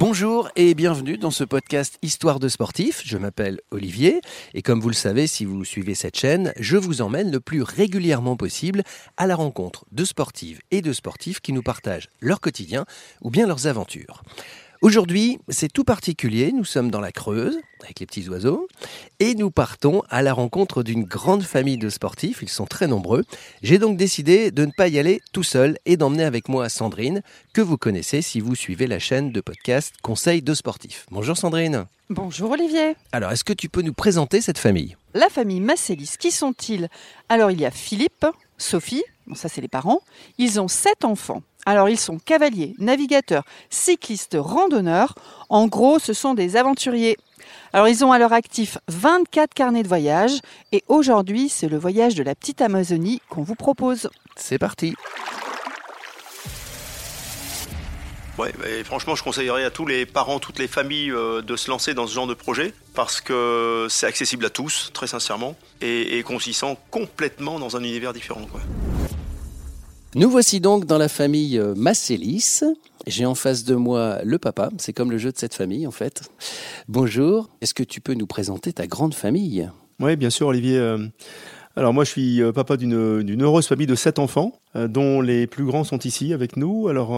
Bonjour et bienvenue dans ce podcast Histoire de sportifs. Je m'appelle Olivier et comme vous le savez si vous suivez cette chaîne, je vous emmène le plus régulièrement possible à la rencontre de sportives et de sportifs qui nous partagent leur quotidien ou bien leurs aventures. Aujourd'hui, c'est tout particulier, nous sommes dans la Creuse, avec les petits oiseaux, et nous partons à la rencontre d'une grande famille de sportifs, ils sont très nombreux. J'ai donc décidé de ne pas y aller tout seul et d'emmener avec moi Sandrine, que vous connaissez si vous suivez la chaîne de podcast Conseil de sportifs. Bonjour Sandrine. Bonjour Olivier. Alors, est-ce que tu peux nous présenter cette famille? La famille Massélis, qui sont-ils? Alors, il y a Philippe, Sophie, bon, ça c'est les parents, ils ont sept enfants. Alors ils sont cavaliers, navigateurs, cyclistes, randonneurs. En gros, ce sont des aventuriers. Alors ils ont à leur actif 24 carnets de voyage et aujourd'hui c'est le voyage de la petite Amazonie qu'on vous propose. C'est parti Ouais, franchement, je conseillerais à tous les parents, toutes les familles euh, de se lancer dans ce genre de projet parce que c'est accessible à tous, très sincèrement, et, et qu'on s'y sent complètement dans un univers différent. Quoi. Nous voici donc dans la famille euh, Massélis. J'ai en face de moi le papa, c'est comme le jeu de cette famille en fait. Bonjour, est-ce que tu peux nous présenter ta grande famille? Oui, bien sûr Olivier. Euh, alors moi je suis euh, papa d'une heureuse famille de sept enfants, dont les plus grands sont ici avec nous. Alors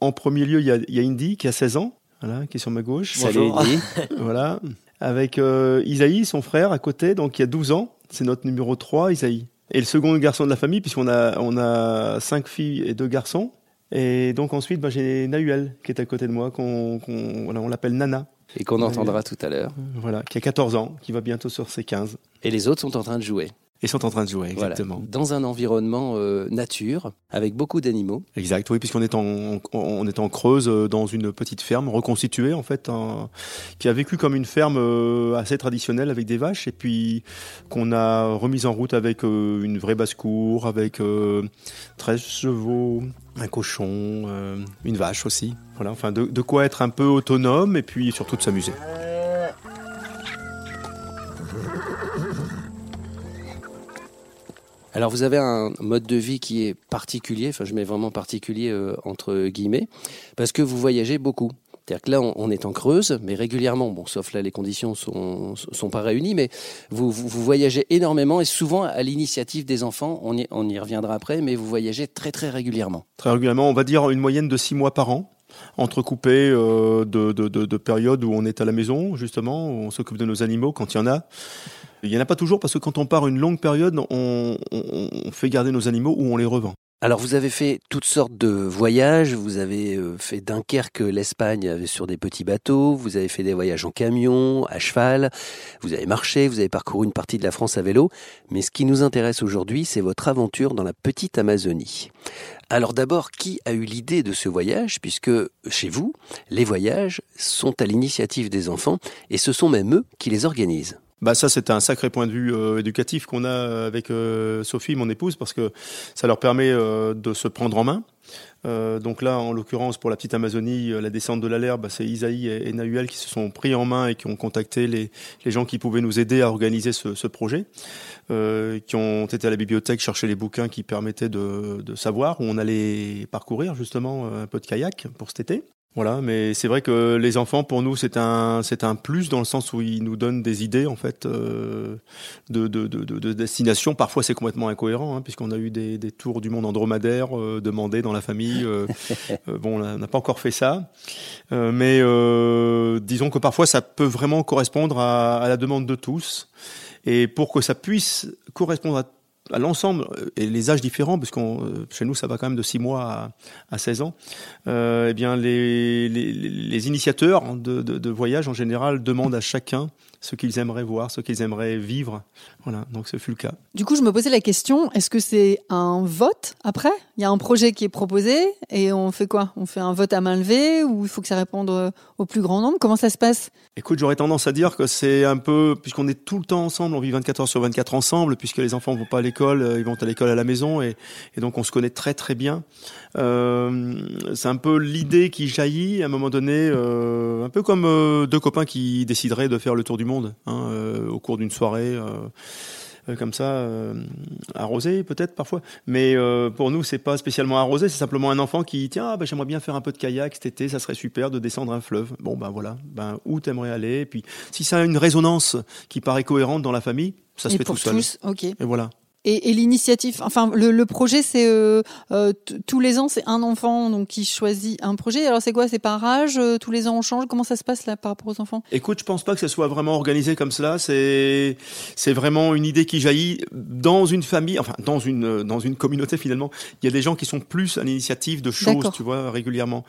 en premier lieu, il y, a, il y, a, Indy qui a 16 ans, voilà, qui est sur ma gauche. Salut Indy. voilà. Avec Isaïe, son frère, à côté, donc il y a 12 ans. C'est notre numéro 3, Isaïe. Et le second garçon de la famille, puisqu'on a, on a cinq filles et deux garçons. Et donc ensuite, bah, j'ai Nahuel qui est à côté de moi, qu'on, on l'appelle Nana. Et qu'on entendra tout à l'heure. Voilà, qui a 14 ans, qui va bientôt sur ses 15. Et les autres sont en train de jouer. Ils sont en train de jouer, exactement. Dans un environnement euh, nature, avec beaucoup d'animaux. Exact, oui, puisqu'on est en, on est en Creuse, euh, dans une petite ferme reconstituée, en fait, qui a vécu comme une ferme euh, assez traditionnelle avec des vaches, et puis qu'on a remise en route avec une vraie basse-cour, avec 13 chevaux, un cochon, une vache aussi. Voilà, enfin, de, de quoi être un peu autonome, et puis surtout de s'amuser. Alors vous avez un mode de vie qui est particulier, enfin je mets vraiment particulier euh, entre guillemets, parce que vous voyagez beaucoup. C'est-à-dire que là, on, est en Creuse, mais régulièrement, bon, sauf là, les conditions sont, sont pas réunies, mais vous, voyagez énormément et souvent à l'initiative des enfants. On y, reviendra après, mais vous voyagez très très régulièrement. Très régulièrement, on va dire une moyenne de six mois par an entrecoupé euh, de, de, de, de, périodes où on est à la maison, justement, où on s'occupe de nos animaux quand il y en a. Il n'y en a pas toujours parce que quand on part une longue période, on, fait garder nos animaux ou on les revend. Alors vous avez fait toutes sortes de voyages, vous avez euh, fait Dunkerque, l'Espagne sur des petits bateaux, vous avez fait des voyages en camion, à cheval, vous avez marché, vous avez parcouru une partie de la France à vélo, mais ce qui nous intéresse aujourd'hui, c'est votre aventure dans la petite Amazonie. Alors d'abord, qui a eu l'idée de ce voyage? Puisque chez vous, les voyages sont à l'initiative des enfants et ce sont même eux qui les organisent. Bah ça c'est un sacré point de vue euh, éducatif qu'on a avec euh, Sophie, mon épouse, parce que ça leur permet euh, de se prendre en main. donc là, en l'occurrence, pour la petite Amazonie, la descente de l'Alherbe, bah, c'est Isaïe et, et, Nahuel qui se sont pris en main et qui ont contacté les, les gens qui pouvaient nous aider à organiser ce, ce projet, qui ont été à la bibliothèque chercher les bouquins qui permettaient de, de savoir où on allait parcourir justement un peu de kayak pour cet été. Voilà, mais c'est vrai que les enfants, pour nous, c'est un, c'est un plus dans le sens où ils nous donnent des idées en fait euh, de, de, de, de, destination. Parfois, c'est complètement incohérent, hein, puisqu'on a eu des, des, tours du monde en dromadaire euh, demandés dans la famille. Euh, euh bon, on n'a pas encore fait ça, euh, mais euh, disons que parfois, ça peut vraiment correspondre à, à la demande de tous. Et pour que ça puisse correspondre à à l'ensemble, euh, et les âges différents, parce euh, chez nous ça va quand même de 6 mois à, à 16 ans, euh, eh bien les, les, les initiateurs de, de, de, voyage en général demandent à chacun ce qu'ils aimeraient voir, ce qu'ils aimeraient vivre. Voilà, donc ce fut le cas. Du coup, je me posais la question, est-ce que c'est un vote après? Il y a un projet qui est proposé et on fait quoi? On fait un vote à main levée ou il faut que ça réponde au plus grand nombre? Comment ça se passe? Écoute, j'aurais tendance à dire que c'est un peu, puisqu'on est tout le temps ensemble, on vit 24 heures sur 24 ensemble, puisque les enfants vont pas à l'école, euh, ils vont à l'école à la maison et, et, donc on se connaît très très bien. Euh, c'est un peu l'idée qui jaillit à un moment donné, euh, un peu comme euh, deux copains qui décideraient de faire le tour du monde hein, euh, au cours d'une soirée. euh, comme ça, euh, arrosé peut-être parfois. Mais euh, pour nous, c'est pas spécialement arrosé, c'est simplement un enfant qui tiens, ah, ben, j'aimerais bien faire un peu de kayak cet été, ça serait super de descendre un fleuve. Bon ben voilà, ben où t'aimerais aller? Et puis si ça a une résonance qui paraît cohérente dans la famille, ça se Et fait pour tout seul. tous, ok. Et voilà. Et, et l'initiative, enfin le, le projet, c'est euh, euh, tous les ans, c'est un enfant donc qui choisit un projet. Alors c'est quoi? C'est par âge euh, Tous les ans on change? Comment ça se passe là par rapport aux enfants? Écoute, je pense pas que ce soit vraiment organisé comme cela. C'est c'est vraiment une idée qui jaillit dans une famille, enfin dans une euh, dans une communauté finalement. Il y a des gens qui sont plus à l'initiative de choses, tu vois, régulièrement.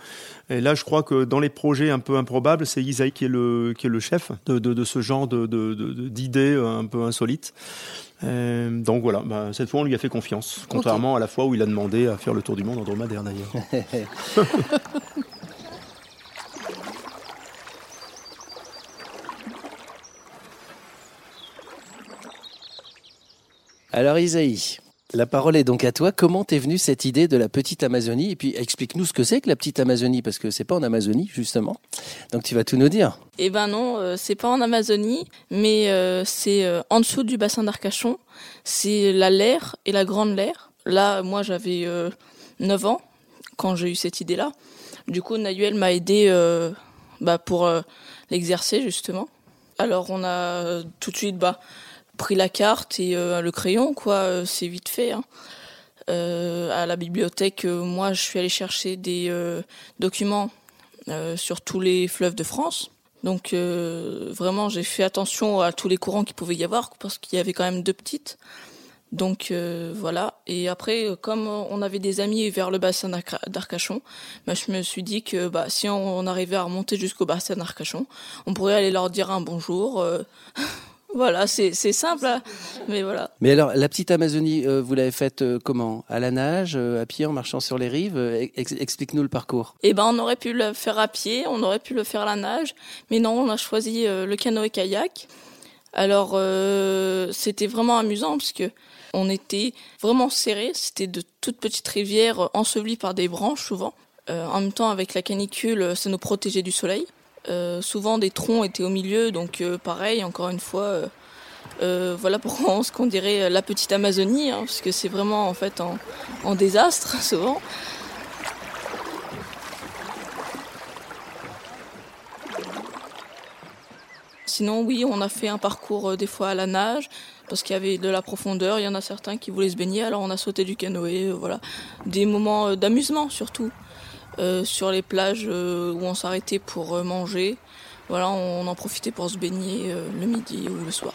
Et là, je crois que dans les projets un peu improbables, c'est Isaïe qui est le qui est le chef de de, de ce genre de de- de- euh, un peu insolites. Euh, donc voilà, bah, cette fois on lui a fait confiance, contrairement à la fois où il a demandé à faire le tour du monde en dromadaire d'ailleurs. Alors Isaïe, la parole est donc à toi. Comment t'es venue cette idée de la petite Amazonie? Et puis explique-nous ce que c'est que la petite Amazonie, parce que c'est pas en Amazonie justement. Donc tu vas tout nous dire. Eh ben non, euh, c'est pas en Amazonie, mais euh, c'est euh, en dessous du bassin d'Arcachon. C'est la Laire et la Grande Laire. Là, moi, j'avais euh, 9 ans quand j'ai eu cette idée-là. Du coup, Nayuel m'a aidé euh, bah, pour euh, l'exercer justement. Alors, on a euh, tout de suite bah, pris la carte et euh, le crayon, quoi. euh, c'est vite fait. hein. Euh, à la bibliothèque, moi, je suis allée chercher des documents sur tous les fleuves de France. Donc vraiment, j'ai fait attention à tous les courants qu'il pouvait y avoir parce qu'il y avait quand même deux petites. Donc voilà. Et après, comme on avait des amis vers le bassin d'Arca- d'Arcachon, bah, je me suis dit que bah, si on, arrivait à remonter jusqu'au bassin d'Arcachon, on pourrait aller leur dire un bonjour. voilà, c'est simple, hein. mais voilà. Mais alors, la petite Amazonie, euh, vous l'avez faite euh, comment? À la nage, euh, à pied, en marchant sur les rives ex- Explique-nous le parcours. Eh ben, on aurait pu le faire à pied, on aurait pu le faire à la nage, mais non, on a choisi le canoë-kayak. Alors, c'était vraiment amusant parce que on était vraiment serrés. C'était de toutes petites rivières ensevelies par des branches souvent. En même temps, avec la canicule, ça nous protégeait du soleil. Euh, souvent, des troncs étaient au milieu, donc euh, pareil, encore une fois. euh, voilà pourquoi on, ce qu'on dirait la petite Amazonie, hein, parce que c'est vraiment en fait en, en désastre souvent. Sinon, oui, on a fait un parcours des fois à la nage parce qu'il y avait de la profondeur. Il y en a certains qui voulaient se baigner, alors on a sauté du canoë. voilà, des moments d'amusement surtout Euh, sur les plages euh, où on s'arrêtait pour euh, manger. Voilà, on en profitait pour se baigner le midi ou le soir.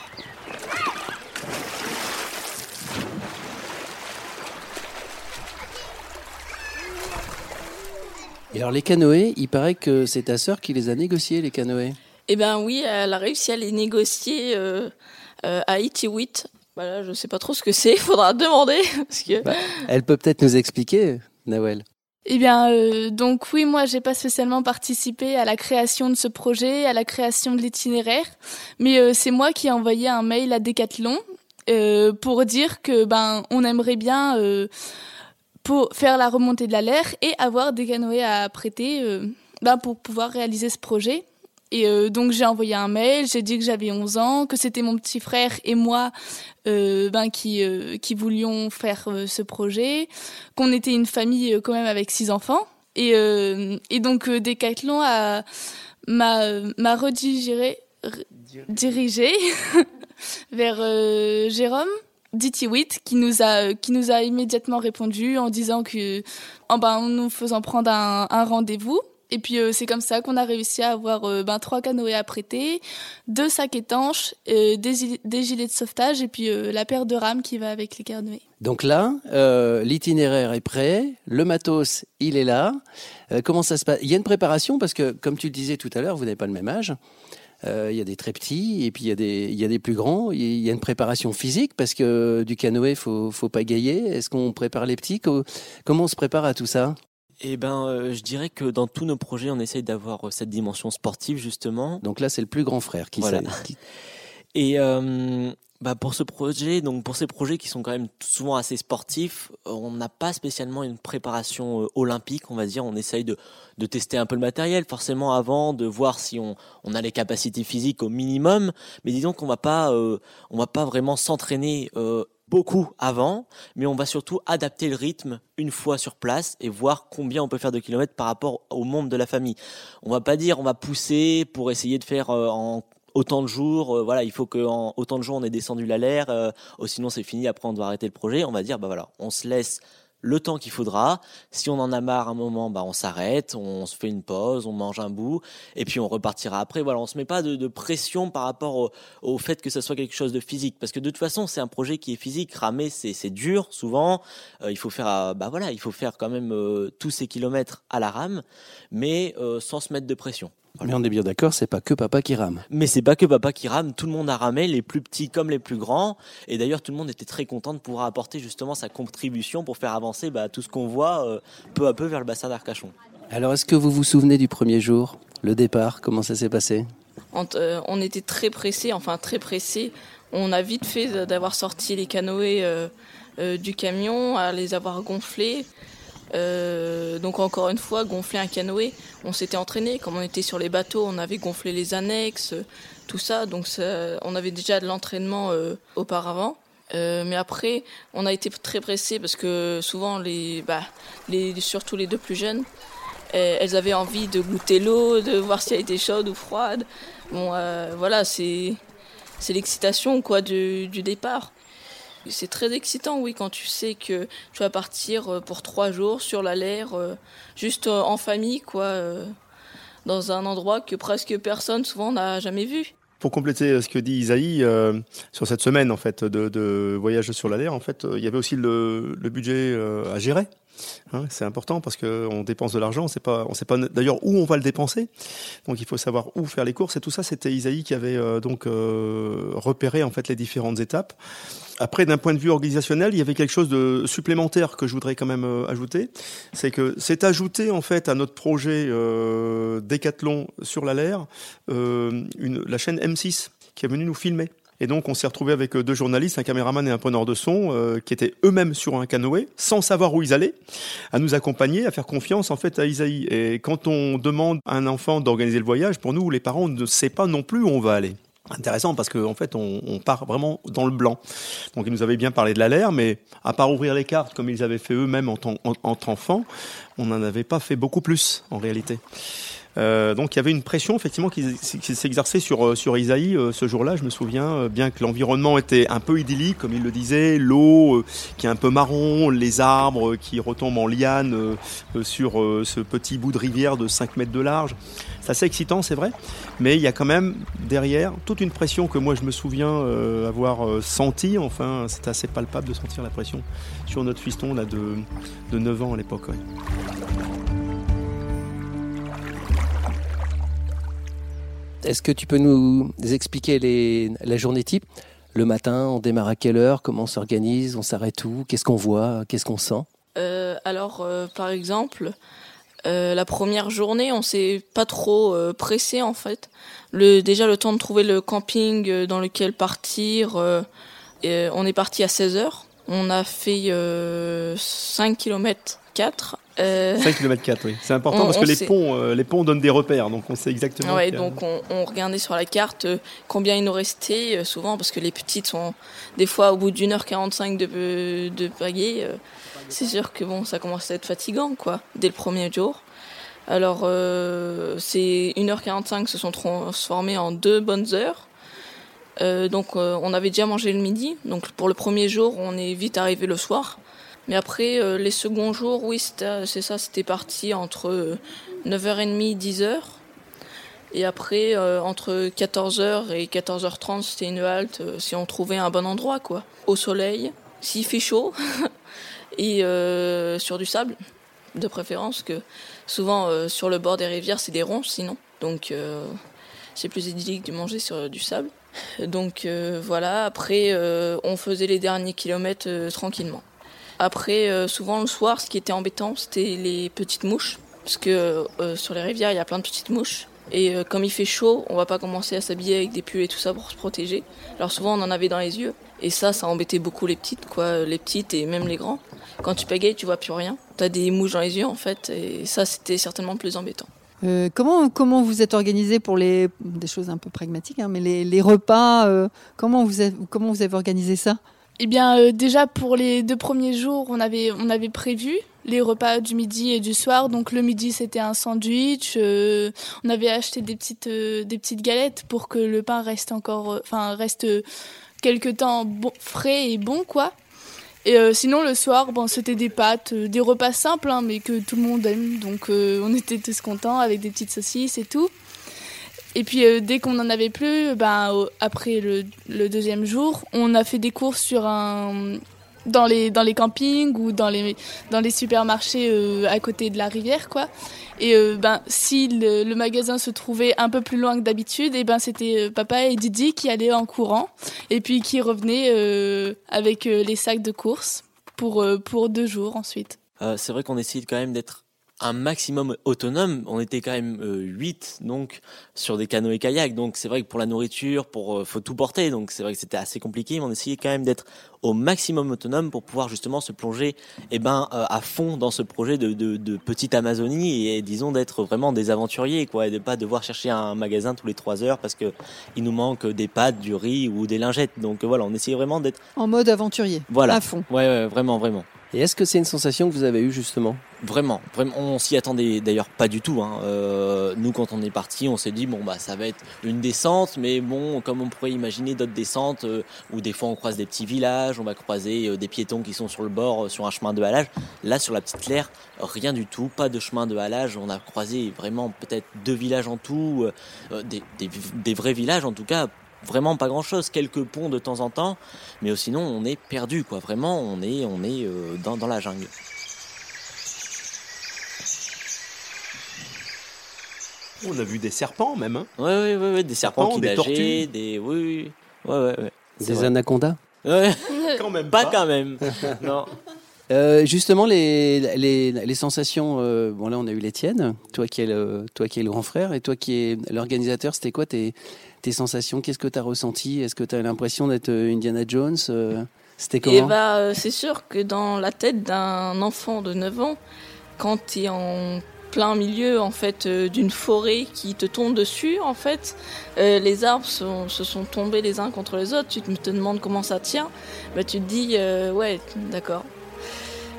Et alors, les canoës, il paraît que c'est ta sœur qui les a négociés, les canoës. Eh ben oui, elle a réussi à les négocier euh, euh, à Itiwit. Voilà, je sais pas trop ce que c'est, il faudra demander parce que Bah, elle peut peut-être nous expliquer, Nawel. Eh bien, euh, donc oui, moi, j'ai pas spécialement participé à la création de ce projet, à la création de l'itinéraire, mais euh, c'est moi qui ai envoyé un mail à Decathlon euh, pour dire que ben on aimerait bien pour faire la remontée de la Laire et avoir des canoës à prêter ben, pour pouvoir réaliser ce projet. Et euh, donc j'ai envoyé un mail, j'ai dit que j'avais 11 ans, que c'était mon petit frère et moi euh, ben, qui, euh, qui voulions faire euh, ce projet, qu'on était une famille euh, quand même avec six enfants. Et, euh, et donc Decathlon a- m'a m'a redirigé, re- dirigé vers euh, Jérôme Ditiwit qui nous a qui nous a immédiatement répondu en disant que en ben en nous faisant prendre un, un rendez-vous et puis euh, c'est comme ça qu'on a réussi à avoir euh, ben trois canoës à prêter, deux sacs étanches, euh, des, gil- des gilets de sauvetage et puis la paire de rames qui va avec les canoës. Donc là, l'itinéraire est prêt, le matos, il est là. Comment ça se passe? Il y a une préparation parce que, comme tu le disais tout à l'heure, vous n'avez pas le même âge. Il y a des très petits et puis il y a des, il plus grands. Il y a une préparation physique parce que du canoë, faut, faut pas gailler. Est-ce qu'on prépare les petits? Co- Comment on se prépare à tout ça? Eh ben, euh, je dirais que dans tous nos projets, on essaye d'avoir euh, cette dimension sportive justement. Donc là, c'est le plus grand frère qui Voilà. qui- Et euh, bah pour ce projet, donc pour ces projets qui sont quand même souvent assez sportifs, on n'a pas spécialement une préparation euh, olympique, on va dire. On essaye de, de tester un peu le matériel, forcément avant, de voir si on, on a les capacités physiques au minimum. Mais disons qu'on va pas, euh, on va pas vraiment s'entraîner beaucoup avant, mais on va surtout adapter le rythme une fois sur place et voir combien on peut faire de kilomètres par rapport au membre de la famille. On va pas dire on va pousser pour essayer de faire en autant de jours, euh, voilà, il faut qu'en autant de jours on ait descendu l'alerte, euh, oh, sinon c'est fini, après on doit arrêter le projet. On va dire, bah voilà, on se laisse le temps qu'il faudra. Si on en a marre un moment, bah on s'arrête, on se fait une pause, on mange un bout, et puis on repartira après. Voilà, on se met pas de, pression par rapport au, fait que ça soit quelque chose de physique, parce que de toute façon c'est un projet qui est physique. Ramer c'est dur souvent. Euh, il faut faire, bah voilà, il faut faire quand même tous ces kilomètres à la rame, mais sans se mettre de pression. Mais on est bien d'accord, c'est pas que papa qui rame. Mais c'est pas que papa qui rame, tout le monde a ramé, les plus petits comme les plus grands. Et d'ailleurs, tout le monde était très content de pouvoir apporter justement sa contribution pour faire avancer bah, tout ce qu'on voit euh, peu à peu vers le bassin d'Arcachon. Alors, est-ce que vous vous souvenez du premier jour, le départ, comment ça s'est passé? Euh, on, était très pressés, enfin très pressés. On a vite fait d'avoir sorti les canoës euh, du camion, à les avoir gonflés. Euh, donc encore une fois, gonfler un canoë, on s'était entraîné. Comme on était sur les bateaux, on avait gonflé les annexes, tout ça. Donc on avait déjà de l'entraînement euh, auparavant. Euh, mais après, on a été très pressés parce que souvent, les, bah, surtout les deux plus jeunes, elles avaient envie de goûter l'eau, de voir si elle était chaude ou froide. Bon, voilà, c'est c'est l'excitation quoi du départ. C'est très excitant, oui, quand tu sais que tu vas partir euh, pour trois jours sur la l'air, euh, juste euh, en famille, quoi, dans un endroit que presque personne souvent n'a jamais vu. Pour compléter ce que dit Isaïe, sur cette semaine en fait de, voyage sur la l'air, en fait, il y avait aussi le, budget à gérer. Hein, c'est important parce qu'on dépense de l'argent, on sait pas, on sait pas d'ailleurs où on va le dépenser. Donc il faut savoir où faire les courses et tout ça. C'était Isaïe qui avait donc repéré en fait les différentes étapes. Après, d'un point de vue organisationnel, il y avait quelque chose de supplémentaire que je voudrais quand même euh, ajouter. C'est que c'est ajouté en fait à notre projet euh, Décathlon sur la euh, une, la chaîne M6 qui est venue nous filmer. Et donc, on s'est retrouvé avec euh, deux journalistes, un caméraman et un preneur de son, euh, qui étaient eux-mêmes sur un canoë, sans savoir où ils allaient, à nous accompagner, à faire confiance en fait à Isaïe. Et quand on demande à un enfant d'organiser le voyage, pour nous, les parents, ne sait pas non plus où on va aller intéressant parce qu'en en fait on, part vraiment dans le blanc. Donc ils nous avaient bien parlé de la mais à part ouvrir les cartes comme ils avaient fait eux-mêmes en, tant qu'enfants, on n'en avait pas fait beaucoup plus en réalité. Euh, donc il y avait une pression effectivement qui, s'exerçait sur euh, sur Isaïe euh, ce jour-là. Je me souviens bien que l'environnement était un peu idyllique, comme il le disait, l'eau qui est un peu marron, les arbres qui retombent en liane sur ce petit bout de rivière de 5 mètres de large. C'est assez excitant, c'est vrai, mais il y a quand même derrière toute une pression que moi je me souviens avoir senti. Enfin, c'est assez palpable de sentir la pression sur notre fiston là de, de 9 ans à l'époque. Est-ce que tu peux nous expliquer la journée type? Le matin, on démarre à quelle heure? Comment on s'organise? On s'arrête où? Qu'est-ce qu'on voit? Qu'est-ce qu'on sent? Euh, Alors, euh, par exemple, euh, la première journée, on s'est pas trop pressé en fait. Déjà, le temps de trouver le camping dans lequel partir. on est parti à 16 heures. On a fait 5 km 4 euh... 5 km 4, oui. C'est important parce que les ponts, euh, les ponts donnent des repères, donc on sait exactement. Donc on, on, regardait sur la carte euh, combien il nous restait, souvent parce que les petites sont des fois au bout d'une heure 45 de, de pagaie. c'est sûr que bon, ça commence à être fatigant, quoi, dès le premier jour. Alors, ces 1h45 se sont transformés en deux bonnes heures. donc, on avait déjà mangé le midi. Donc, pour le premier jour, on est vite arrivé le soir. Mais après, euh, les seconds jours, oui, c'est ça, c'était parti entre 9h30 10h. Et après, euh, entre 14h et 14h30, c'était une halte euh, si on trouvait un bon endroit, quoi. Au soleil, s'il fait chaud, et sur du sable, de préférence, que souvent sur le bord des rivières, c'est des ronces sinon. Donc c'est plus idyllique de manger sur du sable. Donc voilà, après, on faisait les derniers kilomètres tranquillement. Après, euh, souvent le soir, ce qui était embêtant, c'était les petites mouches. Parce que euh, sur les rivières, il y a plein de petites mouches. Et euh, comme il fait chaud, on va pas commencer à s'habiller avec des pulls et tout ça pour se protéger. Alors souvent on en avait dans les yeux. Et ça, ça embêtait beaucoup les petites, quoi, les petites et même les grands. Quand tu pagayes, tu vois plus rien. T'as des mouches dans les yeux en fait, et ça c'était certainement plus embêtant. Comment, comment vous êtes organisé pour les des choses un peu pragmatiques, hein, mais les, repas, comment vous avez, comment vous avez organisé ça? Eh bien, euh, déjà pour les deux premiers jours, on avait on avait prévu les repas du midi et du soir. Donc le midi c'était un sandwich. euh, on avait acheté des petites euh, des petites galettes pour que le pain reste encore, enfin reste quelque temps bon, frais et bon quoi. Et sinon le soir, bon c'était des pâtes, des repas simples hein, mais que tout le monde aime. Donc on était tous contents avec des petites saucisses et tout. Et puis euh, dès qu'on en avait plus, ben après le, deuxième jour, on a fait des courses sur un dans les dans les campings ou dans les dans les supermarchés euh, à côté de la rivière quoi. Et euh, ben si le, magasin se trouvait un peu plus loin que d'habitude, et ben c'était papa et Didi qui allaient en courant et puis qui revenaient avec les sacs de courses pour pour deux jours ensuite. C'est vrai qu'on essayait quand même d'être un maximum autonome. On était quand même euh, 8 donc sur des canoës et kayaks. Donc c'est vrai que pour la nourriture, pour euh, faut tout porter. Donc c'est vrai que c'était assez compliqué, mais on essayait quand même d'être au maximum autonome pour pouvoir justement se plonger eh ben euh, à fond dans ce projet de, de, de petite Amazonie et disons d'être vraiment des aventuriers quoi et de pas devoir chercher un magasin tous les trois heures parce que il nous manque des pâtes, du riz ou des lingettes. Donc voilà, on essayait vraiment d'être En mode aventurier, voilà à fond. Ouais, ouais vraiment vraiment. Et est-ce que c'est une sensation que vous avez eue justement? Vraiment, vraiment, on s'y attendait d'ailleurs pas du tout. Hein. Euh, nous, quand on est parti, on s'est dit bon bah ça va être une descente, mais bon, comme on pourrait imaginer d'autres descentes euh, où des fois on croise des petits villages, on va croiser euh, des piétons qui sont sur le bord euh, sur un chemin de halage. Là, sur la petite claire, rien du tout, pas de chemin de halage. On a croisé vraiment peut-être deux villages en tout, des, des vrais villages en tout cas. Vraiment pas grand chose, quelques ponts de temps en temps, mais sinon on est perdu quoi. Vraiment, on est on est euh, dans, dans la jungle. On a vu des serpents même. Hein. Ouais, ouais, ouais, ouais, des serpents, Serpents, qui des nageaient, tortues. des. Oui, oui. Ouais, ouais, Des vrai. anacondas Ouais, Quand même pas quand même. non. Euh, justement, les, les, les sensations. euh, bon, là, on a eu les tiennes. Toi qui es le, toi qui es le grand frère et toi qui es l'organisateur, c'était quoi tes, tes sensations Qu'est-ce que tu as ressenti? Est-ce que tu as l'impression d'être euh, Indiana Jones Euh, C'était Et comment? bah, euh, c'est sûr que dans la tête d'un enfant de 9 ans, quand tu es en plein milieu en fait euh, d'une forêt qui te tombe dessus en fait euh, les arbres sont- se sont tombés les uns contre les autres. Tu te, te demandes comment ça tient. Bah tu te dis euh, ouais d'accord.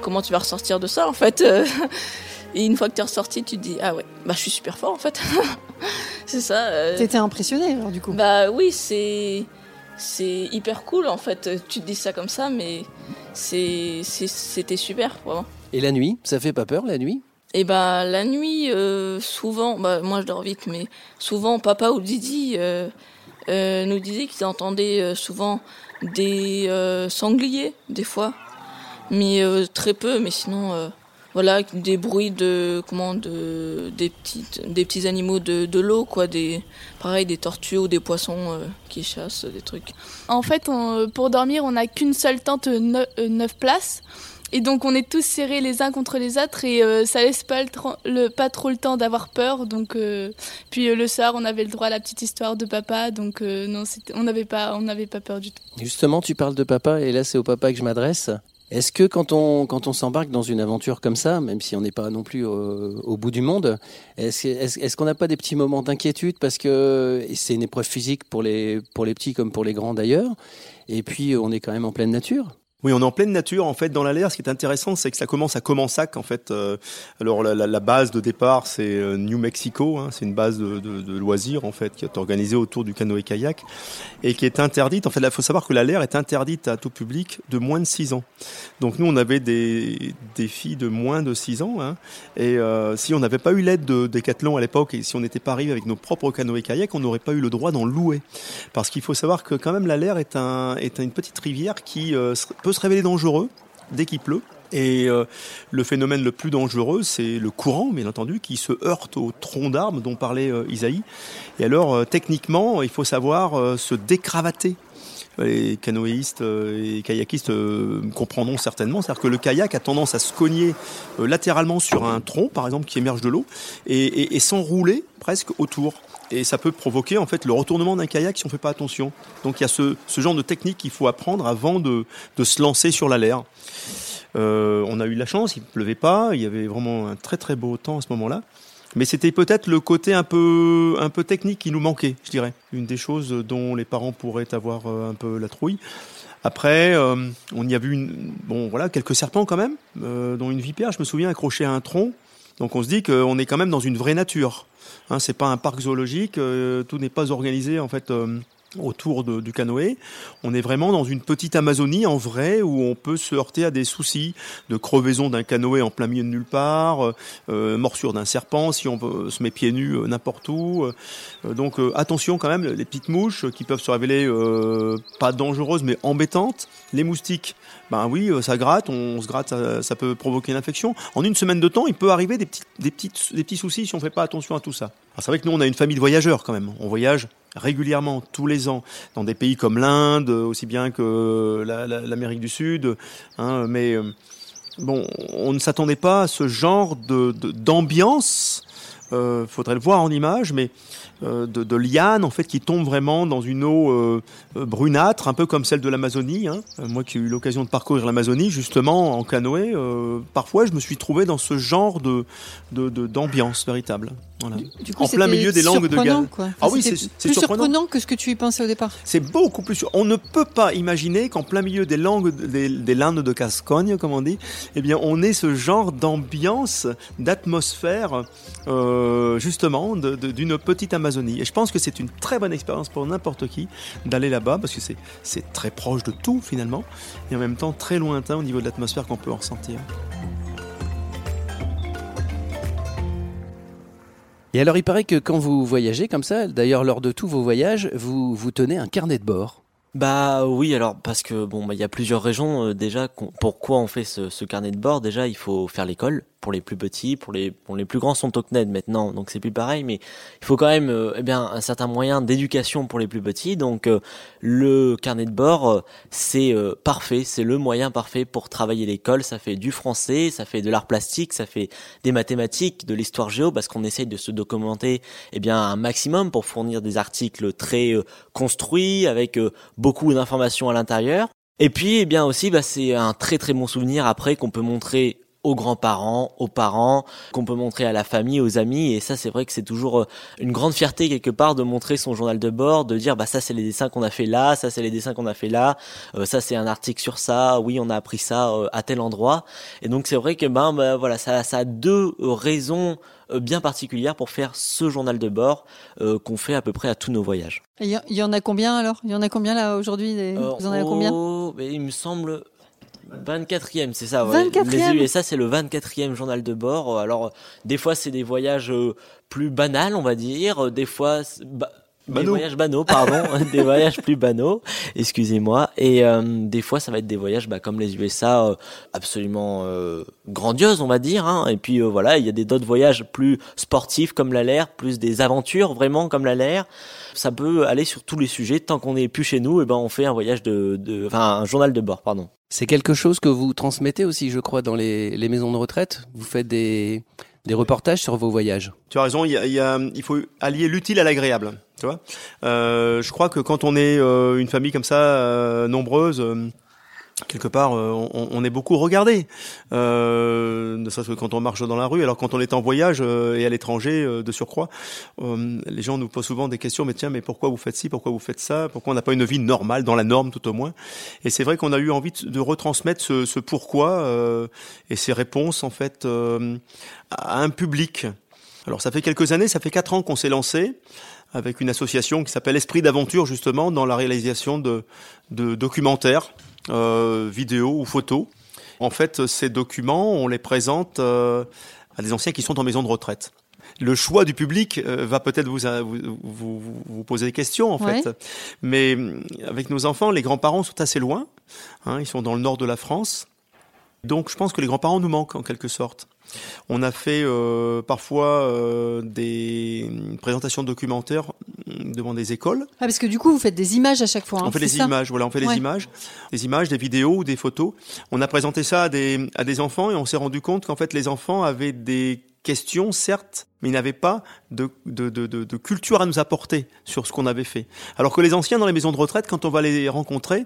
Comment tu vas ressortir de ça en fait et une fois que tu es ressorti tu te dis ah ouais bah je suis super fort en fait c'est ça euh, T'étais impressionné alors du coup. bah oui, c'est c'est hyper cool en fait. Tu te dis ça comme ça, mais c'est c'est- c'était super vraiment. Et la nuit Ça fait pas peur la nuit? Et bah la nuit, euh, souvent, bah moi je dors vite, mais souvent papa ou Didi euh, euh, nous disaient qu'ils entendaient euh, souvent des euh, sangliers des fois, mais euh, très peu. Mais sinon, euh, voilà, des bruits de comment de des petites des petits animaux de, de l'eau quoi, des pareil des tortues ou des poissons euh, qui chassent des trucs. En fait, on- pour dormir, on n'a qu'une seule tente, neuf, euh, neuf places. Et donc, on est tous serrés les uns contre les autres et euh, ça laisse pas, le, pas trop le temps d'avoir peur. Donc, euh, puis euh, le soir, on avait le droit à la petite histoire de papa. Donc, euh, non, on n'avait pas, on n'avait pas peur du tout. Justement, tu parles de papa, et là, c'est au papa que je m'adresse. Est-ce que quand on, quand on s'embarque dans une aventure comme ça, même si on n'est pas non plus au, bout du monde, est-ce est est qu'on n'a pas des petits moments d'inquiétude parce que c'est une épreuve physique pour les, pour les petits comme pour les grands d'ailleurs, et puis on est quand même en pleine nature? Oui, on est en pleine nature en fait dans l'alerte. Ce qui est intéressant, c'est que ça commence à Comensac en fait. Euh, alors la, la- la base de départ, c'est euh, New Mexico. hein. c'est une base de, loisirs en fait qui est organisée autour du canoë-kayak et qui est interdite. En fait, il faut savoir que l'alerte est interdite à tout public de moins de 6 ans. Donc nous, on avait des, filles de moins de 6 ans. hein. et euh, si on n'avait pas eu l'aide de Decathlon à l'époque et si on n'était pas arrivé avec nos propres canoës-kayak, on n'aurait pas eu le droit d'en louer. Parce qu'il faut savoir que quand même l'Aller est, est une petite rivière qui se- se révéler dangereux dès qu'il pleut. Et euh, le phénomène le plus dangereux, c'est le courant, bien entendu, qui se heurte au tronc d'arbre dont parlait euh, Isaïe. Et alors, euh, techniquement, il faut savoir se décravater. Les canoïstes euh, et kayakistes comprendront certainement. C'est-à-dire que le kayak a tendance à se cogner latéralement sur un tronc, par exemple, qui émerge de l'eau, et- et s'enrouler presque autour. Et ça peut provoquer en fait le retournement d'un kayak si on fait pas attention. Donc il y a ce, genre de technique qu'il faut apprendre avant de, se lancer sur la l'air. Euh, on a eu de la chance, il pleuvait pas, il y avait vraiment un très très beau temps à ce moment-là. Mais c'était peut-être le côté un peu, technique qui nous manquait, je dirais. Une des choses dont les parents pourraient avoir euh, un peu la trouille. Après, euh, on y a vu bon, voilà, quelques serpents quand même, dont une vipère, je me souviens, accrochée à un tronc. Donc on se dit qu'on est quand même dans une vraie nature. Hein, c'est pas un parc zoologique, euh, tout n'est pas organisé en fait euh, autour du canoë. On est vraiment dans une petite Amazonie en vrai où on peut se heurter à des soucis de crevaison d'un canoë en plein milieu de nulle part, euh, euh, morsure d'un serpent si on se met pieds nus euh, n'importe où. Donc attention quand même, les petites mouches qui peuvent se révéler pas dangereuses mais embêtantes. Les moustiques, ben oui, ça gratte, on se gratte, ça, peut provoquer une infection. En une semaine de temps, il peut arriver des petits, des petites, des petits soucis si on fait pas attention à tout ça. C'est vrai que nous, on a une famille de voyageurs quand même. On voyage régulièrement, tous les ans, dans des pays comme l'Inde, aussi bien que la- la- l'Amérique du Sud. hein, mais euh, bon, on ne s'attendait pas à ce genre de d'ambiance. Euh, faudrait le voir en image, mais euh, de, de lianes en fait qui tombent vraiment dans une eau euh, brunâtre, un peu comme celle de l'Amazonie. Hein. Moi qui ai eu l'occasion de parcourir l'Amazonie justement en canoë, parfois je me suis trouvé dans ce genre de- d'ambiance véritable. Voilà. Du coup, En plein milieu des langues de Galles. Enfin, Ah oui, c'est- plus surprenant. surprenant que ce que tu y pensais au départ. C'est beaucoup plus. On ne peut pas imaginer qu'en plein milieu des langues, des, des landes de Gascogne, comme on dit, eh bien, on ait ce genre d'ambiance, d'atmosphère, euh, justement, d'une petite Amazonie. Et je pense que c'est une très bonne expérience pour n'importe qui d'aller là-bas, parce que c'est, c'est très proche de tout, finalement, et en même temps très lointain au niveau de l'atmosphère qu'on peut en ressentir. Et alors, il paraît que quand vous voyagez comme ça, d'ailleurs lors de tous vos voyages, vous, vous tenez un carnet de bord. Bah oui, alors parce que bon, bah, il y a plusieurs raisons euh, déjà. Pourquoi on fait ce carnet de bord Déjà, il faut faire l'école pour les plus petits, pour les pour les plus grands sont au CNED maintenant, donc c'est plus pareil. Mais il faut quand même, euh, eh bien, un certain moyen d'éducation pour les plus petits. Donc euh, le carnet de bord, euh, c'est euh, parfait, c'est le moyen parfait pour travailler l'école. Ça fait du français, ça fait de l'art plastique, ça fait des mathématiques, de l'histoire géo, parce qu'on essaye de se documenter, eh bien, un maximum pour fournir des articles très euh, construits avec beaucoup d'informations à l'intérieur. Et puis, eh bien aussi, bah, c'est un très très bon souvenir après qu'on peut montrer aux grands-parents, aux parents, qu'on peut montrer à la famille, aux amis. Et ça, c'est vrai que c'est toujours euh, une grande fierté quelque part de montrer son journal de bord, de dire bah ça c'est les dessins qu'on a fait là, ça c'est les dessins qu'on a fait là, euh, ça c'est un article sur ça, oui on a appris ça euh, à tel endroit. Et donc c'est vrai que ben bah, voilà ça ça a deux raisons bien particulières pour faire ce journal de bord euh, qu'on fait à peu près à tous nos voyages. Il y, en a combien alors? Il y en a combien là aujourd'hui des- Euh, Vous en avez combien? oh, mais Il me semble 24e, c'est ça. Ouais. 24e? Les USA, c'est le 24e journal de bord. Alors, des fois, c'est des voyages euh, plus banals, on va dire. Des fois, c'est- des voyages banaux, pardon, des voyages plus banaux, excusez-moi. Et euh, des fois, ça va être des voyages bah, comme les USA, euh, absolument euh, grandioses, on va dire. Hein. Et puis voilà, il y a des d'autres voyages plus sportifs comme la l'air, plus des aventures vraiment comme la l'air. Ça peut aller sur tous les sujets. Tant qu'on n'est plus chez nous, et ben on fait un voyage de, de, enfin un journal de bord, pardon. C'est quelque chose que vous transmettez aussi, je crois, dans les, les maisons de retraite? Vous faites des, des reportages sur vos voyages. Tu as raison, il, faut allier l'utile à l'agréable. Tu vois Euh, je crois que quand on est euh, une famille comme ça, euh, nombreuse, quelque part, euh, on, est beaucoup regardé. Euh, ne serait-ce que quand on marche dans la rue. Alors quand on est en voyage euh, et à l'étranger, euh, de surcroît, les gens nous posent souvent des questions. Mais tiens, mais pourquoi vous faites ci Pourquoi vous faites ça Pourquoi on n'a pas une vie normale, dans la norme tout au moins Et c'est vrai qu'on a eu envie de, retransmettre ce, pourquoi et ces réponses en fait à un public. Alors ça fait quelques années, ça fait quatre ans qu'on s'est lancé avec une association qui s'appelle Esprit d'aventure justement dans la réalisation de, documentaires, vidéos ou photos. En fait, ces documents, on les présente euh, à des anciens qui sont en maison de retraite. Le choix du public euh, va peut-être vous, vous, vous, vous poser des questions en Ouais. fait, mais euh, avec nos enfants, les grands-parents sont assez loin. Hein, ils sont dans le nord de la France, donc je pense que les grands-parents nous manquent en quelque sorte. On a fait euh, parfois euh, des présentations documentaires devant des écoles. Ah, parce que du coup, vous faites des images à chaque fois. hein, on fait des images, voilà, on fait Ouais. des images, des images, des vidéos ou des photos. On a présenté ça à des, à des enfants et on s'est rendu compte qu'en fait les enfants avaient des questions, certes, mais ils n'avaient pas de, de, de, de, culture à nous apporter sur ce qu'on avait fait. Alors que les anciens dans les maisons de retraite, quand on va les rencontrer,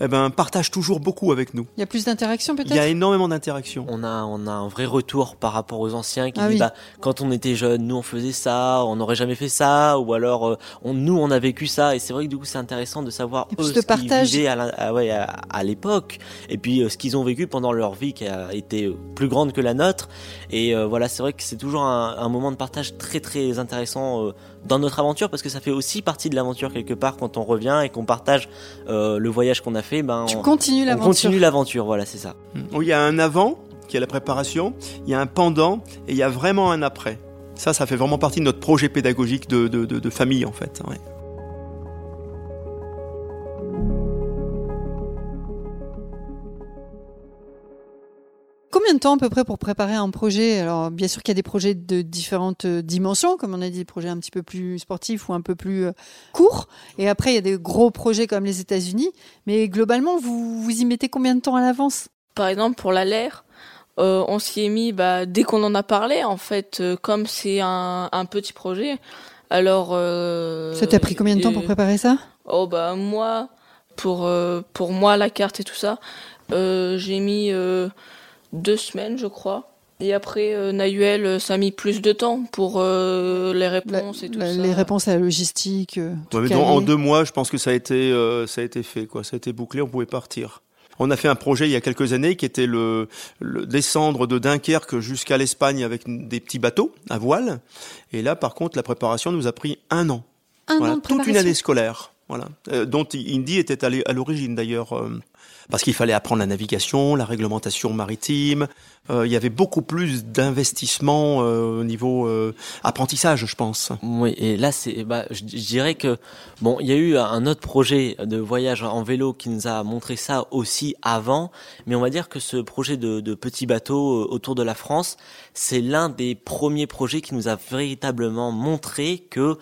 eh ben, partagent toujours beaucoup avec nous. Il y a plus d'interaction peut-être? Il y a énormément d'interaction. On a, on a un vrai retour par rapport aux anciens qui ah disent, bah, quand on était jeune, nous on faisait ça, on n'aurait jamais fait ça, ou alors euh, on, nous on a vécu ça. Et c'est vrai que du coup c'est intéressant de savoir eux, ce qu'ils vivaient à, à, ouais, à, l'époque, et puis euh, ce qu'ils ont vécu pendant leur vie qui a été plus grande que la nôtre. Et euh, voilà, c'est vrai que c'est toujours un, un moment de partage très très intéressant euh, dans notre aventure parce que ça fait aussi partie de l'aventure quelque part quand on revient et qu'on partage euh, le voyage qu'on a fait. Ben, tu on, continues l'aventure. continue l'aventure, voilà, c'est ça. Il y a un avant qui est la préparation, il y a un pendant et il y a vraiment un après. Ça, ça fait vraiment partie de notre projet pédagogique de, de, de, de famille en fait. Ouais. Combien de temps à peu près pour préparer un projet? Alors bien sûr qu'il y a des projets de différentes euh, dimensions, comme on a dit, des projets un petit peu plus sportifs ou un peu plus euh, courts. Et après, il y a des gros projets comme les États-Unis. Mais globalement, vous, vous y mettez combien de temps à l'avance? Par exemple, pour la euh, on s'y est mis bah, dès qu'on en a parlé, en fait, comme c'est un, un, petit projet. Alors. ça t'a pris combien de temps pour préparer ça? Oh bah moi, pour pour moi la carte et tout ça, j'ai mis deux semaines, je crois. Et après, euh, Nayuel, euh, ça a mis plus de temps pour euh, les réponses et tout ça. Les réponses à la logistique. en deux mois, je pense que ça a été, ça a été fait, quoi. Ça a été bouclé, on pouvait partir. On a fait un projet il y a quelques années qui était le, descendre de Dunkerque jusqu'à l'Espagne avec des petits bateaux à voile. Et là, par contre, la préparation nous a pris un an. Un an de toute une année scolaire. Voilà, dont Indy était à l'origine d'ailleurs parce qu'il fallait apprendre la navigation, la réglementation maritime. Euh, il y avait beaucoup plus d'investissement euh, au niveau euh, apprentissage, je pense. Oui, et là, c'est, bah, je, dirais que bon, il y a eu un autre projet de voyage en vélo qui nous a montré ça aussi avant, mais on va dire que ce projet de, de petit bateau autour de la France, c'est l'un des premiers projets qui nous a véritablement montré que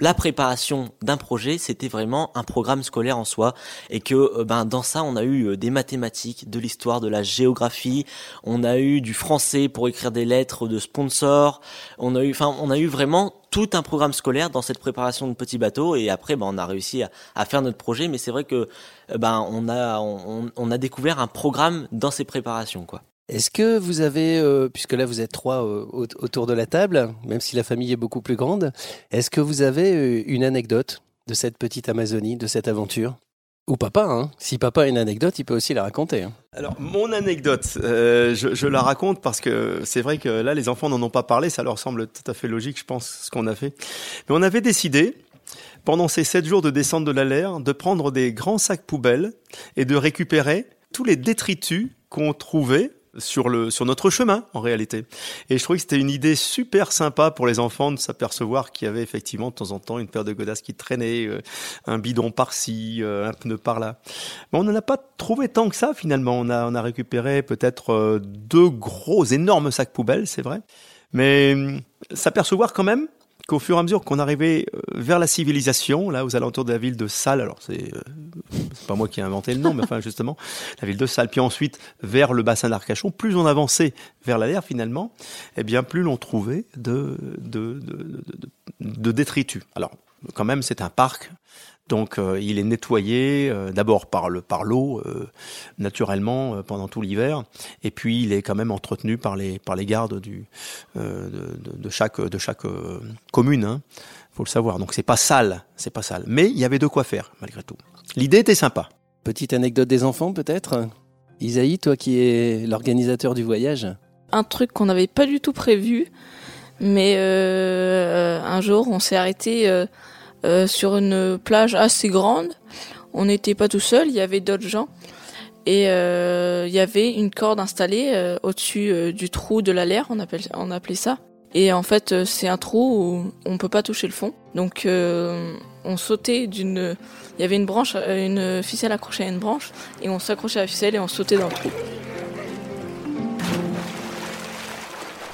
la préparation d'un projet, c'était vraiment un programme scolaire en soi, et que ben dans ça, on a eu euh, des mathématiques, de l'histoire, de la géographie, on a eu du français pour écrire des lettres de sponsors, on a eu, enfin, on a eu vraiment tout un programme scolaire dans cette préparation de petits bateaux. Et après ben, on a réussi à, faire notre projet. Mais c'est vrai que euh, ben on a on, a découvert un programme dans ces préparations quoi. Est-ce que vous avez, euh, puisque là vous êtes trois autour de la table, même si la famille est beaucoup plus grande, est-ce que vous avez une anecdote de cette petite Amazonie, de cette aventure? Ou papa, hein. Si papa a une anecdote, il peut aussi la raconter. Hein. Alors, mon anecdote, euh, je, la raconte parce que c'est vrai que là, les enfants n'en ont pas parlé, ça leur semble tout à fait logique, je pense, ce qu'on a fait. Mais on avait décidé, pendant ces sept jours de descente de la de prendre des grands sacs poubelles et de récupérer tous les détritus qu'on trouvait sur le sur notre chemin en réalité. Et je trouvais que c'était une idée super sympa pour les enfants de s'apercevoir qu'il y avait effectivement de temps en temps une paire de godasses qui traînait, euh, un bidon par-ci, euh, un pneu par-là. Mais on n'en a pas trouvé tant que ça finalement. On a on a récupéré peut-être euh, deux gros énormes sacs poubelles, c'est vrai. Mais hum, s'apercevoir quand même qu'au fur et à mesure qu'on arrivait euh, vers la civilisation, là aux alentours de la ville de Salles, alors c'est euh, pas moi qui ai inventé le nom, mais enfin justement la ville de Salles, puis ensuite vers le bassin d'Arcachon, plus on avançait vers la mer finalement, eh bien plus l'on trouvait de détritus. Alors quand même c'est un parc donc euh, il est nettoyé euh, d'abord par le par l'eau euh, naturellement pendant tout l'hiver et puis il est quand même entretenu par les par les gardes du de, de, chaque de chaque commune hein, faut le savoir. Donc c'est pas sale, c'est pas sale, mais il y avait de quoi faire malgré tout. L'idée était sympa. Petite anecdote des enfants peut-être. Isaïe, toi qui es l'organisateur du voyage. Un truc qu'on n'avait pas du tout prévu, mais un jour on s'est arrêté euh, sur une plage assez grande. On n'était pas tout seul, il y avait d'autres gens. Et euh, il y avait une corde installée euh, au-dessus du trou de la on, appelle, on appelait ça. Et en fait, c'est un trou où on peut pas toucher le fond. Donc, on sautait d'une. Il y avait une branche, une ficelle accrochée à une branche, et on s'accrochait à la ficelle et on sautait dans le trou.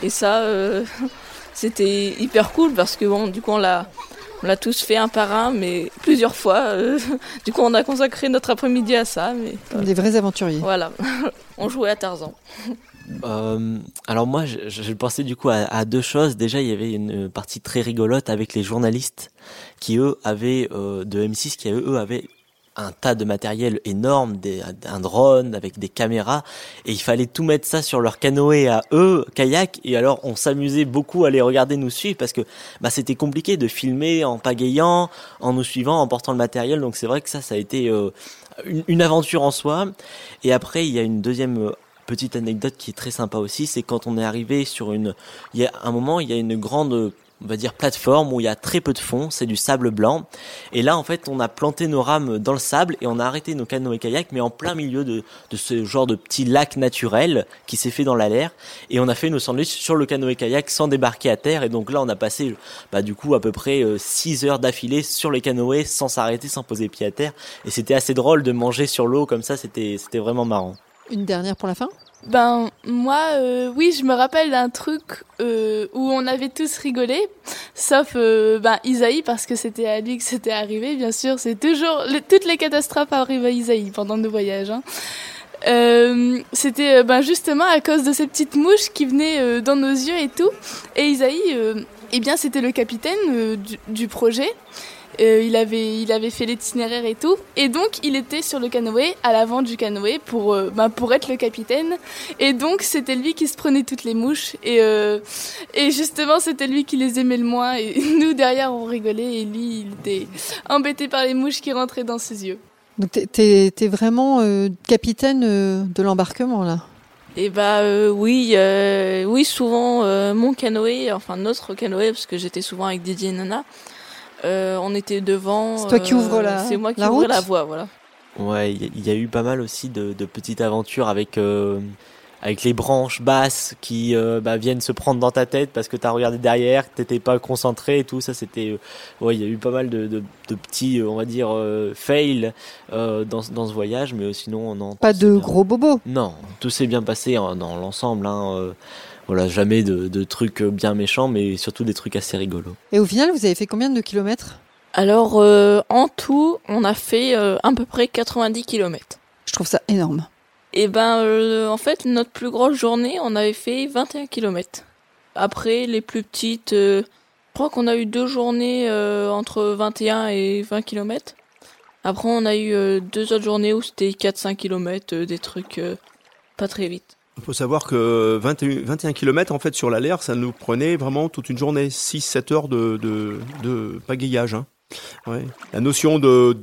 Et ça, c'était hyper cool parce que bon, du coup, on l'a, on l'a tous fait un par un, mais plusieurs fois. Euh, du coup, on a consacré notre après-midi à ça. Mais, Des vrais aventuriers. Voilà, on jouait à Tarzan. Euh, alors moi, je, je, pensais du coup à, à, deux choses. Déjà, il y avait une partie très rigolote avec les journalistes qui eux avaient euh, de M6 qui eux avaient un tas de matériel énorme, des, un drone avec des caméras, et il fallait tout mettre ça sur leur canoë à eux, kayak, et alors on s'amusait beaucoup à les regarder nous suivre parce que bah, c'était compliqué de filmer en pagayant, en nous suivant, en portant le matériel, donc c'est vrai que ça, ça a été euh, une, une, aventure en soi. Et après, il y a une deuxième euh, petite anecdote qui est très sympa aussi, c'est quand on est arrivé sur une, il y a un moment, il y a une grande on va dire plateforme où il y a très peu de fond, c'est du sable blanc. Et là, en fait, on a planté nos rames dans le sable et on a arrêté nos canoës kayaks, mais en plein milieu de, de ce genre de petit lac naturel qui s'est fait dans la l'air. Et on a fait nos sandwichs sur le canoë kayak sans débarquer à terre. Et donc là, on a passé, bah, du coup, à peu près 6 euh, heures d'affilée sur les canoës sans s'arrêter, sans poser pied à terre. Et c'était assez drôle de manger sur l'eau comme ça, c'était vraiment marrant. Une dernière pour la fin? Ben moi, euh, oui, je me rappelle d'un truc euh, où on avait tous rigolé, sauf euh, ben Isaïe parce que c'était à lui que c'était arrivé. Bien sûr, c'est toujours toutes les catastrophes arrivent à Isaïe pendant nos voyages. Hein. Euh, c'était ben justement à cause de ces petites mouches qui venaient dans nos yeux et tout. Et Isaïe, eh bien, c'était le capitaine du, du projet. Euh, il, avait, il avait fait l'itinéraire et tout. Et donc, il était sur le canoë, à l'avant du canoë, pour, euh, bah, pour être le capitaine. Et donc, c'était lui qui se prenait toutes les mouches. Et, euh, et justement, c'était lui qui les aimait le moins. Et nous, derrière, on rigolait. Et lui, il était embêté par les mouches qui rentraient dans ses yeux. Donc, t'es es, vraiment capitaine de l'embarquement, là? Et eh bah oui, oui souvent mon canoë, enfin notre canoë parce que j'étais souvent avec Didier et Nana. Euh, on était devant. C'est toi qui ouvre la. C'est moi qui la ouvre la voie, voilà. Ouais, il y, a eu pas mal aussi de, de petites aventures avec euh, avec les branches basses qui euh, bah, viennent se prendre dans ta tête parce que t'as regardé derrière, que t'étais pas concentré et tout. Ça, c'était ouais, il y a eu pas mal de, de, de petits, on va dire, fails dans, dans ce voyage, mais sinon non. Pas de gros bobos. Non, tout s'est bien passé hein, dans l'ensemble. Hein, voilà, jamais de, de, trucs bien méchants, mais surtout des trucs assez rigolos. Et au final, vous avez fait combien de kilomètres? Alors, euh, en tout, on a fait euh, à peu près 90 kilomètres. Je trouve ça énorme. Et eh ben, euh, en fait, notre plus grosse journée, on avait fait 21 kilomètres. Après, les plus petites, je crois qu'on a eu deux journées entre 21 et 20 kilomètres. Après, on a eu deux autres journées où c'était 4-5 kilomètres, des trucs pas très vite. Il faut savoir que 21, 21 km en fait sur l'air, ça nous prenait vraiment toute une journée, 6-7 heures de, de, de pagayage. Hein. Ouais. La notion de,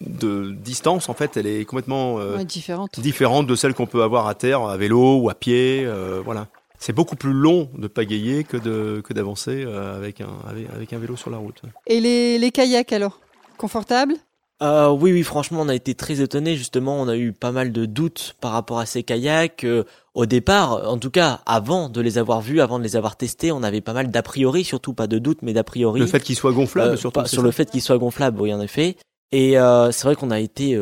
de distance, en fait, elle est complètement euh, différente. différente de celle qu'on peut avoir à terre, à vélo ou à pied. Euh, voilà. C'est beaucoup plus long de pagayer que de que d'avancer euh, avec un avec, un vélo sur la route. Et les, les kayaks alors, confortables? Euh, oui, oui, franchement, on a été très étonnés. Justement, on a eu pas mal de doutes par rapport à ces kayaks. Euh, au départ, en tout cas, avant de les avoir vus, avant de les avoir testés, on avait pas mal d'a priori, surtout pas de doutes, mais d'a priori. Le fait qu'ils soient gonflables, euh, surtout. sur le fait qu'ils soient gonflables, oui, en effet. Et euh, c'est vrai qu'on a été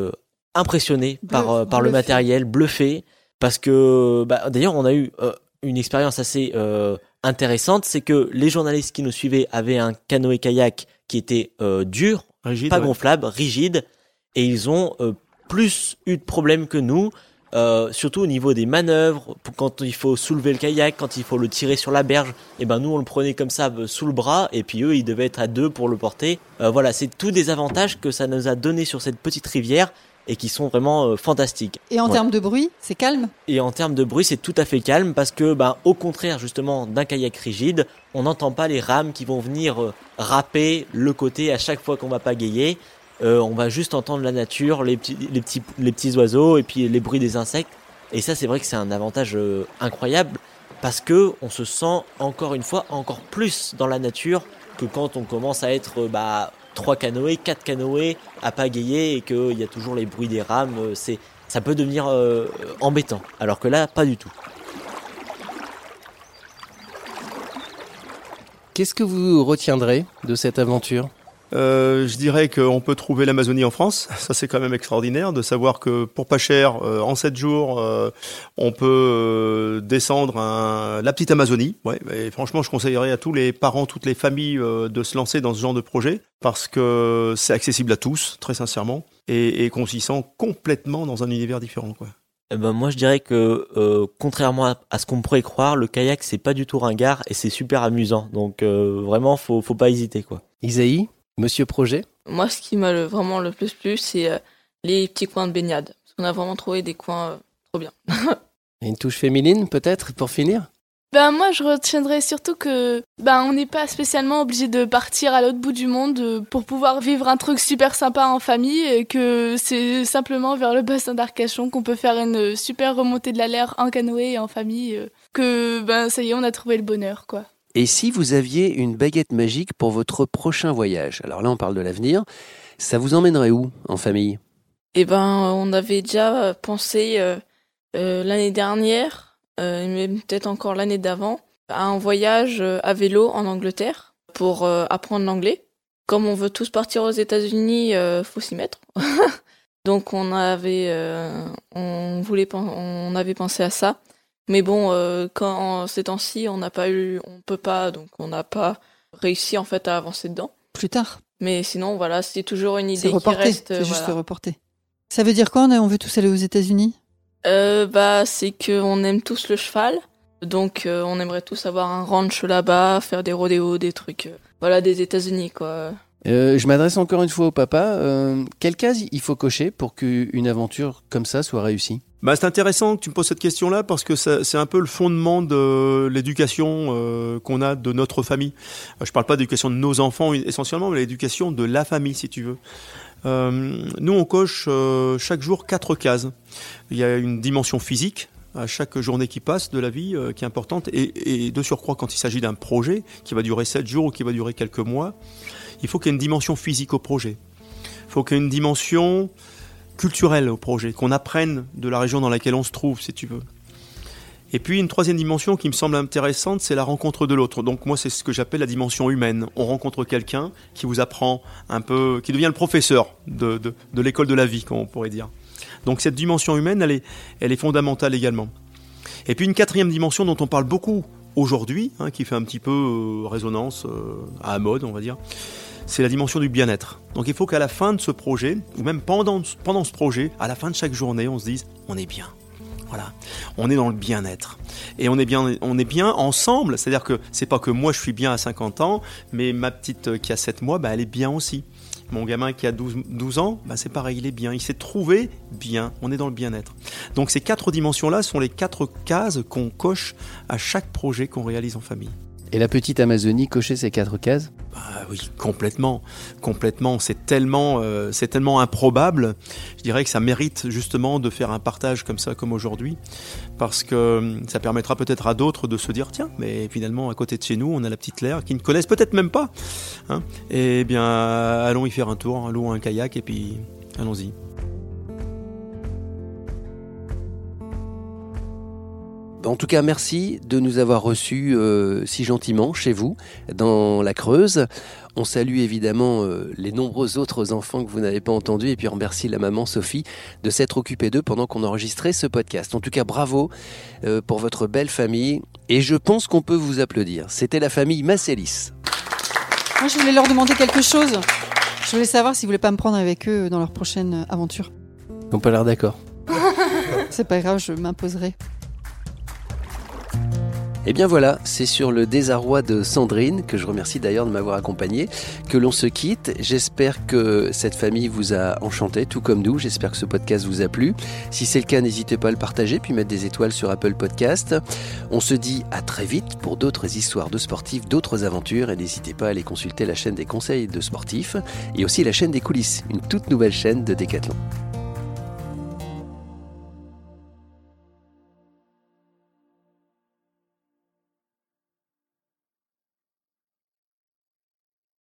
impressionné par par le matériel, bluffé, parce que bah, d'ailleurs, on a eu une expérience assez intéressante, c'est que les journalistes qui nous suivaient avaient un canoë kayak qui était dur, pas gonflable, rigide, et ils ont euh, plus eu de problèmes que nous, euh, surtout au niveau des manœuvres, quand il faut soulever le kayak, quand il faut le tirer sur la berge, et eh ben nous on le prenait comme ça euh, sous le bras, et puis eux ils devaient être à deux pour le porter. voilà, c'est tous des avantages que ça nous a donné sur cette petite rivière et qui sont vraiment fantastiques. Et en termes de bruit, c'est calme? Et en termes de bruit, c'est tout à fait calme parce que, ben, au contraire justement d'un kayak rigide, on n'entend pas les rames qui vont venir euh, râper le côté à chaque fois qu'on va pagayer. Euh, on va juste entendre la nature, les petits, les petits, les petits oiseaux et puis les bruits des insectes. Et ça, c'est vrai que c'est un avantage euh, incroyable parce que on se sent encore une fois encore plus dans la nature que quand on commence à être bah, trois canoës, quatre canoës à pagayer et qu'il y a toujours les bruits des rames. C'est, ça peut devenir embêtant. Alors que là, pas du tout. Qu'est-ce que vous retiendrez de cette aventure? Euh, je dirais qu'on peut trouver l'Amazonie en France. Ça, c'est quand même extraordinaire de savoir que pour pas cher, euh, en 7 jours, euh, on peut descendre un, la petite Amazonie. Ouais, et franchement, je conseillerais à tous les parents, toutes les familles de se lancer dans ce genre de projet parce que c'est accessible à tous, très sincèrement, et, et qu'on s'y sent complètement dans un univers différent. Quoi. eh ben moi je dirais que euh, contrairement à, ce qu'on pourrait croire, le kayak c'est pas du tout ringard et c'est super amusant. Donc euh, vraiment faut faut pas hésiter quoi. Isaïe, Monsieur Projet. Moi ce qui m'a vraiment le plus plu c'est euh, les petits coins de baignade. Parce qu'on a vraiment trouvé des coins trop bien. une touche féminine peut-être pour finir? Ben moi je retiendrai surtout que ben on n'est pas spécialement obligé de partir à l'autre bout du monde euh, pour pouvoir vivre un truc super sympa en famille et que c'est simplement vers le bassin d'Arcachon qu'on peut faire une super remontée de la l'air en canoë et en famille euh, que ben ça y est on a trouvé le bonheur quoi. Et si vous aviez une baguette magique pour votre prochain voyage? Alors là on parle de l'avenir, ça vous emmènerait où en famille? Eh ben on avait déjà pensé euh, l'année dernière euh, mais peut-être encore l'année d'avant, à un voyage euh, à vélo en Angleterre pour euh, apprendre l'anglais. Comme on veut tous partir aux États-Unis, faut s'y mettre. Donc on avait, on voulait, on avait pensé à ça. Mais bon, quand ces temps-ci, on n'a pas eu, on peut pas, donc on n'a pas réussi en fait à avancer dedans. Plus tard. Mais sinon, voilà, c'est toujours une idée qui reste. C'est juste reporté. Ça veut dire quoi On veut tous aller aux États-Unis? Euh, Bah, c'est qu'on aime tous le cheval. Donc, euh, on aimerait tous avoir un ranch là-bas, faire des rodéos, des trucs. Euh, voilà, des États-Unis, quoi. Euh, je m'adresse encore une fois au papa. Euh, quelle case il faut cocher pour qu'une aventure comme ça soit réussie? Bah, c'est intéressant que tu me poses cette question-là parce que c'est un peu le fondement de l'éducation euh, qu'on a de notre famille. Je parle pas d'éducation de nos enfants essentiellement, mais l'éducation de la famille, si tu veux. Euh, nous, on coche euh, chaque jour quatre cases. Il y a une dimension physique à chaque journée qui passe de la vie euh, qui est importante et, et, de surcroît quand il s'agit d'un projet qui va durer sept jours ou qui va durer quelques mois, il faut qu'il y ait une dimension physique au projet. Il faut qu'il y ait une dimension culturelle au projet, qu'on apprenne de la région dans laquelle on se trouve, si tu veux. Et puis une troisième dimension qui me semble intéressante, c'est la rencontre de l'autre. Donc moi, c'est ce que j'appelle la dimension humaine. On rencontre quelqu'un qui vous apprend un peu, qui devient le professeur de, de, l'école de la vie, comme on pourrait dire. Donc cette dimension humaine, elle est, elle est fondamentale également. Et puis une quatrième dimension dont on parle beaucoup aujourd'hui, hein, qui fait un petit peu euh, résonance euh, à la mode, on va dire, c'est la dimension du bien-être. Donc il faut qu'à la fin de ce projet, ou même pendant, pendant ce projet, à la fin de chaque journée, on se dise, on est bien. Voilà, on est dans le bien-être et on est bien, on est bien ensemble. C'est-à-dire que c'est pas que moi je suis bien à 50 ans, mais ma petite euh, qui a 7 mois, bah, elle est bien aussi. Mon gamin qui a 12, 12 ans, bah, c'est pareil, il est bien. Il s'est trouvé bien. On est dans le bien-être. Donc ces quatre dimensions-là sont les quatre cases qu'on coche à chaque projet qu'on réalise en famille. Et la petite Amazonie cocher ces quatre cases bah oui, complètement, complètement. C'est tellement, euh, c'est tellement improbable. Je dirais que ça mérite justement de faire un partage comme ça, comme aujourd'hui, parce que hum, ça permettra peut-être à d'autres de se dire tiens, mais finalement à côté de chez nous, on a la petite Lair qui ne connaissent peut-être même pas. Hein et eh bien, allons y faire un tour, allons un kayak et puis allons-y. En tout cas, merci de nous avoir reçus euh, si gentiment chez vous, dans la Creuse. On salue évidemment euh, les nombreux autres enfants que vous n'avez pas entendus et puis on remercie la maman Sophie de s'être occupée d'eux pendant qu'on enregistrait ce podcast. En tout cas, bravo euh, pour votre belle famille et je pense qu'on peut vous applaudir. C'était la famille Massélis. Moi, je voulais leur demander quelque chose. Je voulais savoir s'ils voulaient pas me prendre avec eux dans leur prochaine aventure. On peut l'air d'accord. C'est pas grave, je m'imposerai. Et eh bien voilà, c'est sur le désarroi de Sandrine, que je remercie d'ailleurs de m'avoir accompagné, que l'on se quitte. J'espère que cette famille vous a enchanté, tout comme nous. J'espère que ce podcast vous a plu. Si c'est le cas, n'hésitez pas à le partager, puis mettre des étoiles sur Apple Podcast. On se dit à très vite pour d'autres histoires de sportifs, d'autres aventures, et n'hésitez pas à aller consulter la chaîne des conseils de sportifs, et aussi la chaîne des coulisses, une toute nouvelle chaîne de Décathlon.